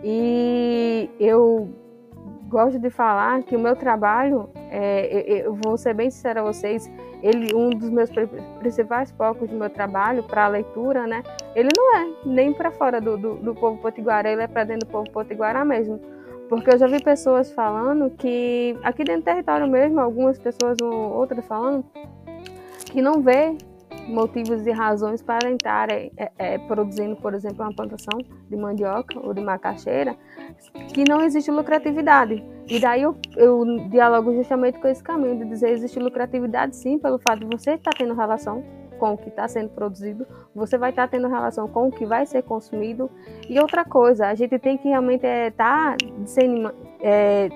E eu gosto de falar que o meu trabalho, é, eu vou ser bem sincera a vocês, ele um dos meus principais focos do meu trabalho para a leitura, né? Ele não é nem para fora do, do, do povo potiguara, ele é para dentro do povo potiguara mesmo porque eu já vi pessoas falando que, aqui dentro do território mesmo, algumas pessoas ou outras falando, que não vê motivos e razões para entrarem é, é, produzindo, por exemplo, uma plantação de mandioca ou de macaxeira, que não existe lucratividade. E daí eu, eu dialogo justamente com esse caminho de dizer existe lucratividade sim, pelo fato de você estar tendo relação com o que está sendo produzido, você vai estar tá tendo relação com o que vai ser consumido. E outra coisa, a gente tem que realmente estar é, tá é,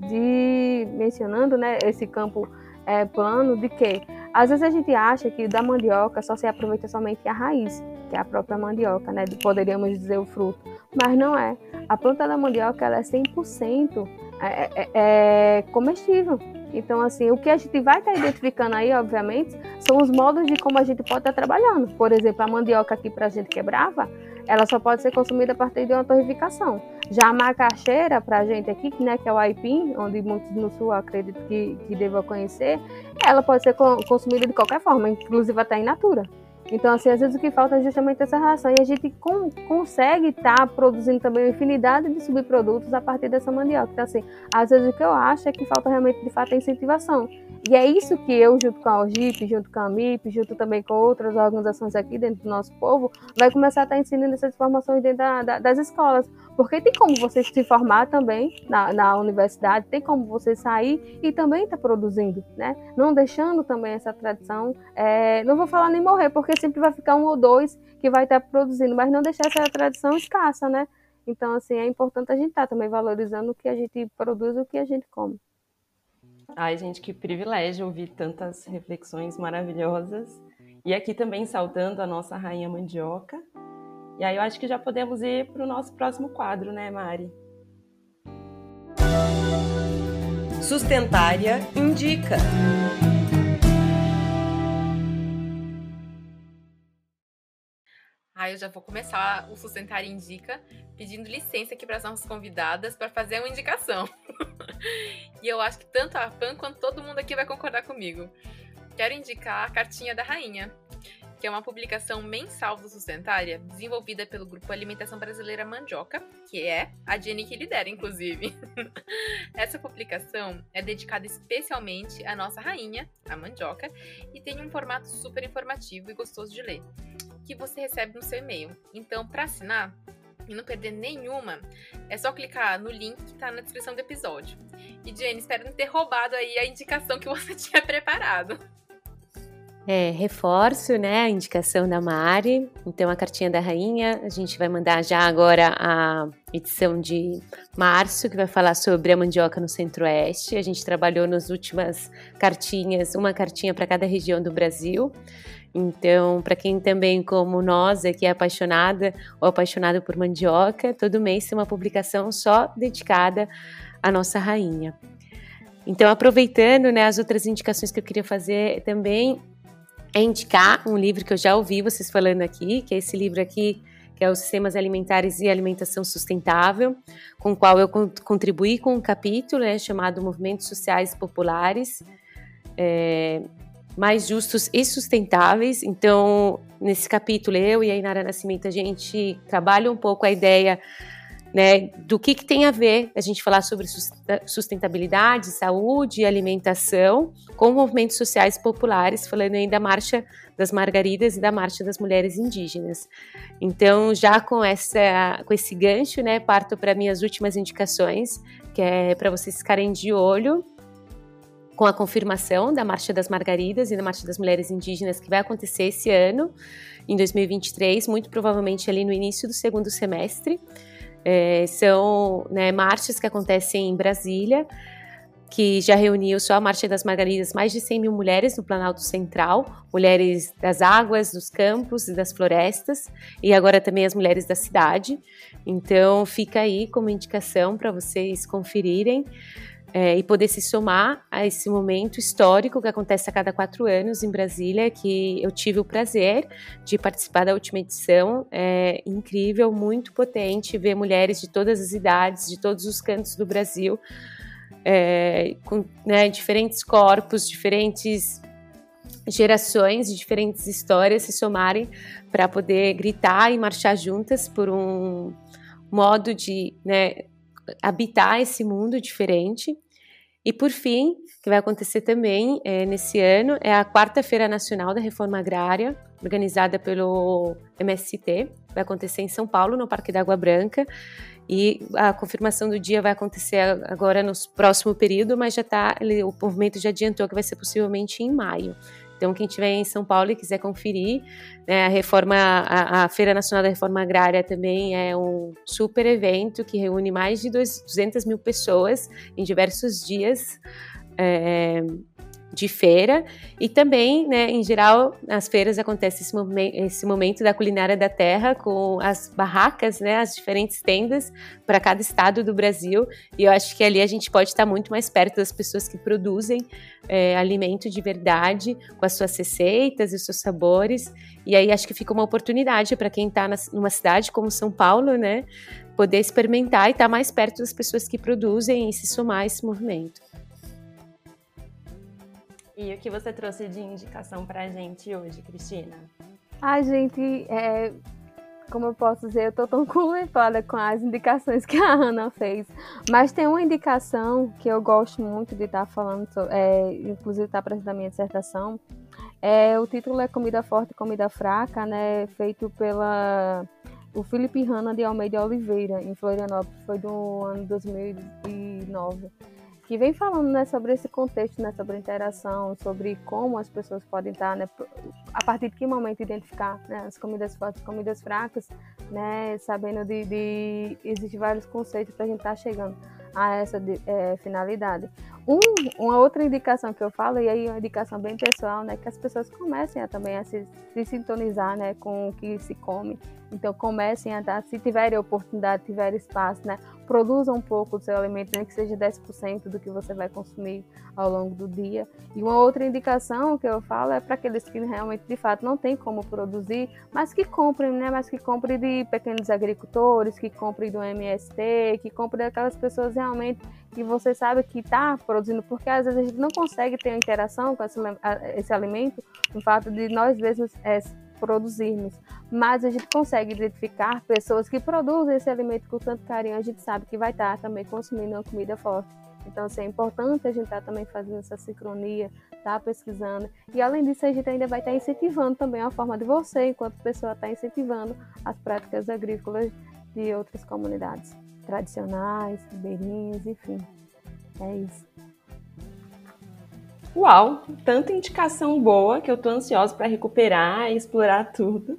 dimensionando né, esse campo é, plano de que às vezes a gente acha que da mandioca só se aproveita somente a raiz, que é a própria mandioca, né? Poderíamos dizer o fruto, mas não é. A planta da mandioca ela é 100% é, é, é comestível. Então, assim, o que a gente vai estar tá identificando aí, obviamente, são os modos de como a gente pode estar tá trabalhando. Por exemplo, a mandioca aqui para a gente que é ela só pode ser consumida a partir de uma torrificação. Já a macaxeira, para a gente aqui, né, que é o aipim, onde muitos no sul acredito que, que devam conhecer, ela pode ser consumida de qualquer forma, inclusive até in natura. Então, assim, às vezes o que falta é justamente essa relação. E a gente com, consegue estar tá produzindo também uma infinidade de subprodutos a partir dessa mandioca. Então, assim, às vezes o que eu acho é que falta realmente, de fato, a incentivação. E é isso que eu, junto com a OGIP, junto com a MIP, junto também com outras organizações aqui dentro do nosso povo, vai começar a estar tá ensinando essas informações dentro da, da, das escolas. Porque tem como você se formar também na, na universidade, tem como você sair e também estar tá produzindo, né? Não deixando também essa tradição, é, não vou falar nem morrer, porque sempre vai ficar um ou dois que vai estar produzindo, mas não deixar essa tradição escassa, né? Então, assim, é importante a gente estar tá também valorizando o que a gente produz e o que a gente come. Ai, gente, que privilégio ouvir tantas reflexões maravilhosas. E aqui também saltando a nossa rainha mandioca, e aí eu acho que já podemos ir para o nosso próximo quadro, né, Mari? Sustentária Indica. Ah, eu já vou começar o Sustentária Indica pedindo licença aqui para as nossas convidadas para fazer uma indicação. e eu acho que tanto a Pan quanto todo mundo aqui vai concordar comigo. Quero indicar a cartinha da rainha, que é uma publicação mensal do Sustentária, desenvolvida pelo Grupo Alimentação Brasileira Mandioca, que é a Jenny que lidera, inclusive. Essa publicação é dedicada especialmente à nossa rainha, a mandioca, e tem um formato super informativo e gostoso de ler, que você recebe no seu e-mail. Então, para assinar, e não perder nenhuma, é só clicar no link que está na descrição do episódio. E Jenny, espero não ter roubado aí a indicação que você tinha preparado. É, reforço, né, a indicação da Mari. Então, a cartinha da rainha, a gente vai mandar já agora a edição de março, que vai falar sobre a mandioca no Centro-Oeste. A gente trabalhou nas últimas cartinhas, uma cartinha para cada região do Brasil. Então, para quem também, como nós, aqui é apaixonada ou apaixonado por mandioca, todo mês tem uma publicação só dedicada à nossa rainha. Então, aproveitando né, as outras indicações que eu queria fazer também, é indicar um livro que eu já ouvi vocês falando aqui, que é esse livro aqui, que é os Sistemas Alimentares e Alimentação Sustentável, com o qual eu contribuí com um capítulo né, chamado Movimentos Sociais Populares é, Mais Justos e Sustentáveis. Então, nesse capítulo, eu e a Inara Nascimento, a gente trabalha um pouco a ideia né, do que, que tem a ver a gente falar sobre sustentabilidade, saúde e alimentação com movimentos sociais populares, falando aí da Marcha das Margaridas e da Marcha das Mulheres Indígenas. Então, já com, essa, com esse gancho, né, parto para minhas últimas indicações, que é para vocês ficarem de olho com a confirmação da Marcha das Margaridas e da Marcha das Mulheres Indígenas que vai acontecer esse ano, em 2023, muito provavelmente ali no início do segundo semestre. É, são né, marchas que acontecem em Brasília, que já reuniu só a Marcha das Margaridas mais de 100 mil mulheres no Planalto Central, mulheres das águas, dos campos e das florestas, e agora também as mulheres da cidade. Então fica aí como indicação para vocês conferirem é, e poder se somar a esse momento histórico que acontece a cada quatro anos em Brasília, que eu tive o prazer de participar da última edição. É incrível, muito potente ver mulheres de todas as idades, de todos os cantos do Brasil, é, com né, diferentes corpos, diferentes gerações, diferentes histórias se somarem para poder gritar e marchar juntas por um modo de né, habitar esse mundo diferente. E por fim, que vai acontecer também é, nesse ano, é a Quarta-feira Nacional da Reforma Agrária, organizada pelo MST. Vai acontecer em São Paulo, no Parque da Água Branca. E a confirmação do dia vai acontecer agora no próximo período, mas já tá, o movimento já adiantou que vai ser possivelmente em maio. Então, quem estiver em São Paulo e quiser conferir, né, a reforma, a, a, Feira Nacional da Reforma Agrária também é um super evento que reúne mais de 200 mil pessoas em diversos dias. É, de feira. E também, né, em geral, nas feiras acontece esse, momen esse momento da culinária da terra com as barracas, né, as diferentes tendas para cada estado do Brasil. E eu acho que ali a gente pode estar muito mais perto das pessoas que produzem é, alimento de verdade com as suas receitas e os seus sabores. E aí acho que fica uma oportunidade para quem está numa cidade como São Paulo, né, poder experimentar e estar mais perto das pessoas que produzem e se somar a esse movimento. E o que você trouxe de indicação para a gente hoje, Cristina? A gente, é, como eu posso dizer, eu estou tão contemplada com as indicações que a Ana fez. Mas tem uma indicação que eu gosto muito de estar tá falando, é, inclusive está presente na minha dissertação. É, o título é Comida Forte e Comida Fraca, né, feito pela o Felipe Hanna de Almeida Oliveira, em Florianópolis, foi do ano 2009 que vem falando né, sobre esse contexto, né, sobre interação, sobre como as pessoas podem estar, né, a partir de que momento identificar né, as comidas fortes, comidas fracas, né, sabendo de, de existem vários conceitos para a gente estar tá chegando a essa de, é, finalidade. Um, uma outra indicação que eu falo, e aí uma indicação bem pessoal, né, que as pessoas comecem a, também a se, se sintonizar né, com o que se come. Então comecem a dar, se tiverem oportunidade, tiverem espaço, né, produza um pouco do seu alimento, nem que seja 10% do que você vai consumir ao longo do dia. E uma outra indicação que eu falo é para aqueles que realmente, de fato, não tem como produzir, mas que comprem, né? Mas que comprem de pequenos agricultores, que comprem do MST, que comprem daquelas pessoas realmente que você sabe que está produzindo, porque às vezes a gente não consegue ter interação com esse, esse alimento, no fato de nós mesmos é, produzirmos, mas a gente consegue identificar pessoas que produzem esse alimento com tanto carinho, a gente sabe que vai estar também consumindo uma comida forte. Então, assim, é importante a gente estar também fazendo essa sincronia, estar tá pesquisando. E, além disso, a gente ainda vai estar incentivando também a forma de você, enquanto pessoa, estar incentivando as práticas agrícolas de outras comunidades tradicionais, ribeirinhas, enfim. É isso. Uau, tanta indicação boa que eu tô ansiosa para recuperar e explorar tudo.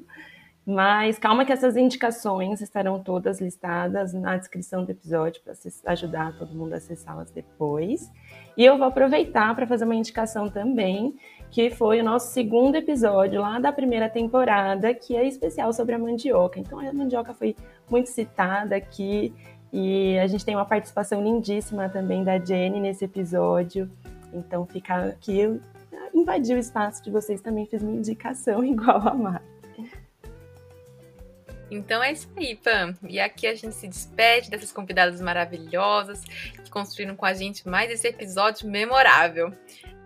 Mas calma que essas indicações estarão todas listadas na descrição do episódio para ajudar todo mundo a acessá-las depois. E eu vou aproveitar para fazer uma indicação também, que foi o nosso segundo episódio lá da primeira temporada, que é especial sobre a mandioca. Então a mandioca foi muito citada aqui e a gente tem uma participação lindíssima também da Jenny nesse episódio. Então, ficar aqui, eu invadi o espaço de vocês também, fiz minha indicação igual a Mar. Então é isso aí, Pam. E aqui a gente se despede dessas convidadas maravilhosas que construíram com a gente mais esse episódio memorável.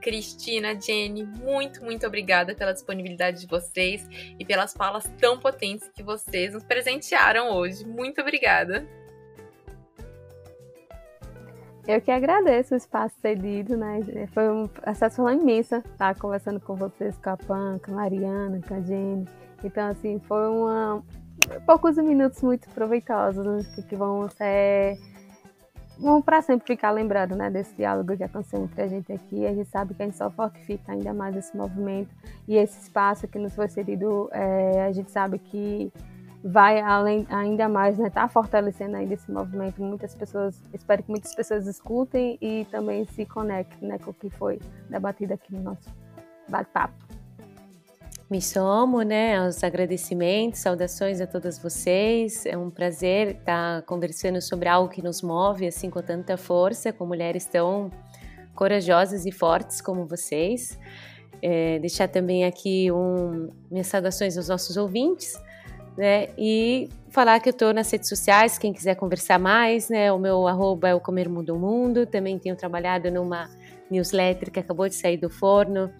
Cristina, Jenny, muito, muito obrigada pela disponibilidade de vocês e pelas falas tão potentes que vocês nos presentearam hoje. Muito obrigada. Eu que agradeço o espaço cedido, né? Foi uma satisfação imensa estar conversando com vocês, com a Pan, com a Mariana, com a Jenny. Então, assim, foi uma, poucos minutos muito proveitosos né? que vão ser vão para sempre ficar lembrado né, desse diálogo que aconteceu entre a gente aqui. A gente sabe que a gente só fortifica ainda mais esse movimento e esse espaço que nos foi cedido. É, a gente sabe que vai além ainda mais, né, tá fortalecendo ainda esse movimento. Muitas pessoas, espero que muitas pessoas escutem e também se conectem, né, com o que foi debatido aqui no nosso bate-papo. Me somo, né, aos agradecimentos, saudações a todas vocês. É um prazer estar conversando sobre algo que nos move assim com tanta força, com mulheres tão corajosas e fortes como vocês. É, deixar também aqui um, minhas saudações aos nossos ouvintes né? E falar que eu estou nas redes sociais, quem quiser conversar mais, né? O meu arroba é o Comer Mundo Mundo. Também tenho trabalhado numa newsletter que acabou de sair do forno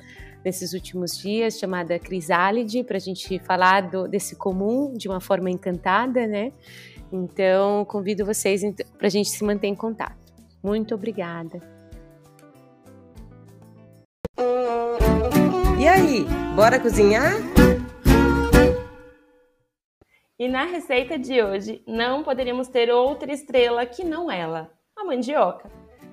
nesses últimos dias, chamada Crisálide, para a gente falar do, desse comum de uma forma encantada, né? Então, convido vocês para a gente se manter em contato. Muito obrigada. E aí, bora cozinhar? E na receita de hoje, não poderíamos ter outra estrela que não ela, a mandioca.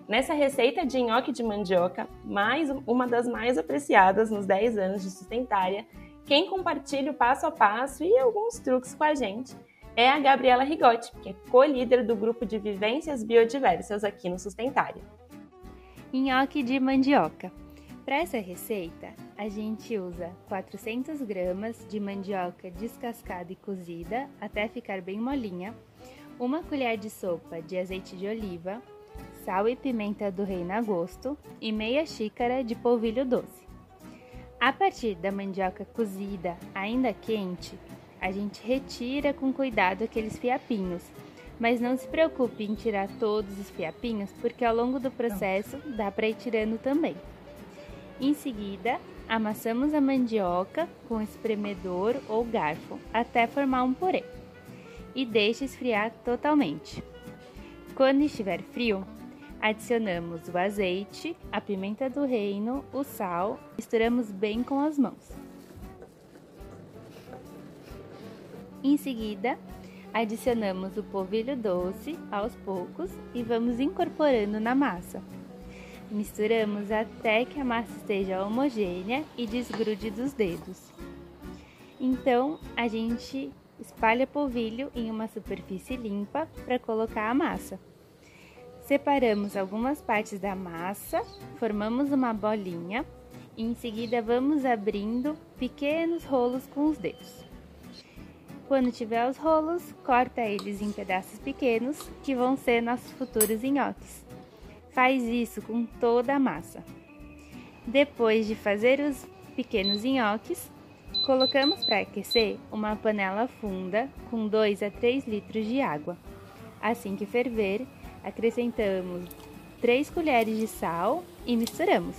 Nessa receita de nhoque de mandioca, mais uma das mais apreciadas nos 10 anos de sustentária, quem compartilha o passo a passo e alguns truques com a gente é a Gabriela Rigotti, que é co-líder do grupo de vivências biodiversas aqui no Sustentária. Nhoque de mandioca. Para essa receita, a gente usa 400 gramas de mandioca descascada e cozida até ficar bem molinha, uma colher de sopa de azeite de oliva, sal e pimenta do reino a gosto e meia xícara de polvilho doce. A partir da mandioca cozida ainda quente, a gente retira com cuidado aqueles fiapinhos, mas não se preocupe em tirar todos os fiapinhos, porque ao longo do processo dá para ir tirando também. Em seguida, amassamos a mandioca com espremedor ou garfo até formar um purê e deixe esfriar totalmente. Quando estiver frio, adicionamos o azeite, a pimenta do reino, o sal, misturamos bem com as mãos. Em seguida, adicionamos o polvilho doce aos poucos e vamos incorporando na massa. Misturamos até que a massa esteja homogênea e desgrude dos dedos. Então, a gente espalha polvilho em uma superfície limpa para colocar a massa. Separamos algumas partes da massa, formamos uma bolinha e em seguida vamos abrindo pequenos rolos com os dedos. Quando tiver os rolos, corta eles em pedaços pequenos que vão ser nossos futuros nhoques. Faz isso com toda a massa. Depois de fazer os pequenos nhoques, colocamos para aquecer uma panela funda com 2 a 3 litros de água. Assim que ferver, acrescentamos 3 colheres de sal e misturamos.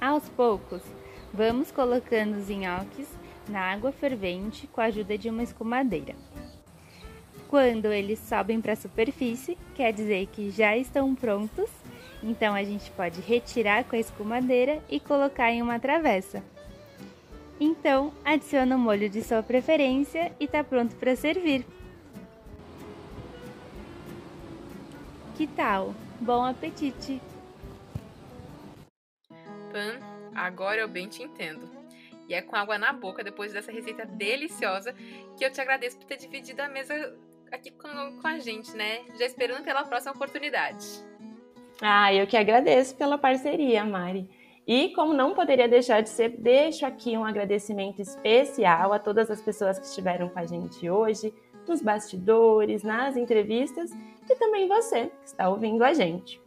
Aos poucos, vamos colocando os nhoques na água fervente com a ajuda de uma escumadeira. Quando eles sobem para a superfície, quer dizer que já estão prontos, então a gente pode retirar com a escumadeira e colocar em uma travessa. Então, adiciona o molho de sua preferência e está pronto para servir. Que tal? Bom apetite! Pan, agora eu bem te entendo. E é com água na boca, depois dessa receita deliciosa, que eu te agradeço por ter dividido a mesa aqui com, com a gente, né? Já esperando pela próxima oportunidade. Ah, eu que agradeço pela parceria, Mari. E como não poderia deixar de ser, deixo aqui um agradecimento especial a todas as pessoas que estiveram com a gente hoje, nos bastidores, nas entrevistas e também você que está ouvindo a gente.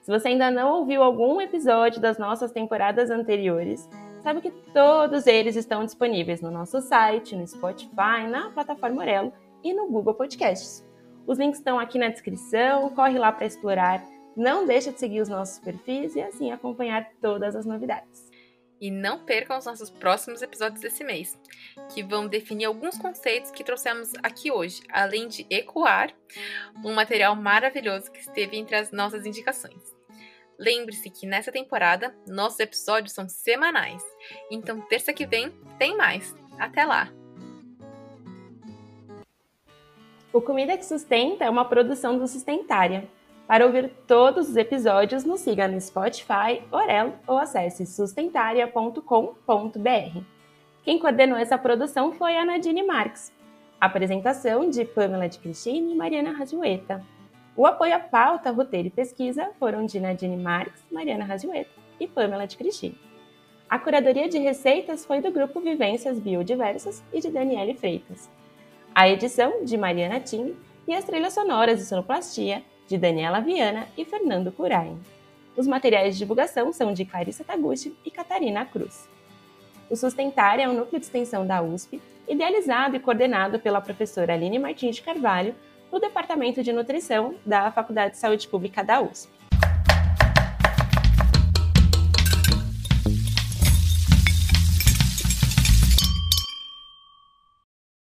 Se você ainda não ouviu algum episódio das nossas temporadas anteriores, sabe que todos eles estão disponíveis no nosso site, no Spotify, na plataforma Orelo e no Google Podcasts. Os links estão aqui na descrição, corre lá para explorar. Não deixa de seguir os nossos perfis e assim acompanhar todas as novidades. E não percam os nossos próximos episódios desse mês, que vão definir alguns conceitos que trouxemos aqui hoje, além de ecoar um material maravilhoso que esteve entre as nossas indicações. Lembre-se que nessa temporada nossos episódios são semanais, então terça que vem tem mais. Até lá! O Comida que Sustenta é uma produção do Sustentária. Para ouvir todos os episódios, nos siga no Spotify, Orelo ou acesse sustentaria.com.br. Quem coordenou essa produção foi a Nadine Marques. Apresentação de Pamela de Cristine e Mariana Rajueta. O apoio à pauta, roteiro e pesquisa foram de Nadine Marques, Mariana Rajueta e Pamela de Cristine. A curadoria de receitas foi do grupo Vivências Biodiversas e de Daniele Freitas. A edição de Mariana Tim e as trilhas sonoras de sonoplastia de Daniela Viana e Fernando Curain. Os materiais de divulgação são de Clarissa Taguchi e Catarina Cruz. O Sustentar é um núcleo de extensão da USP, idealizado e coordenado pela professora Aline Martins de Carvalho, no Departamento de Nutrição da Faculdade de Saúde Pública da USP.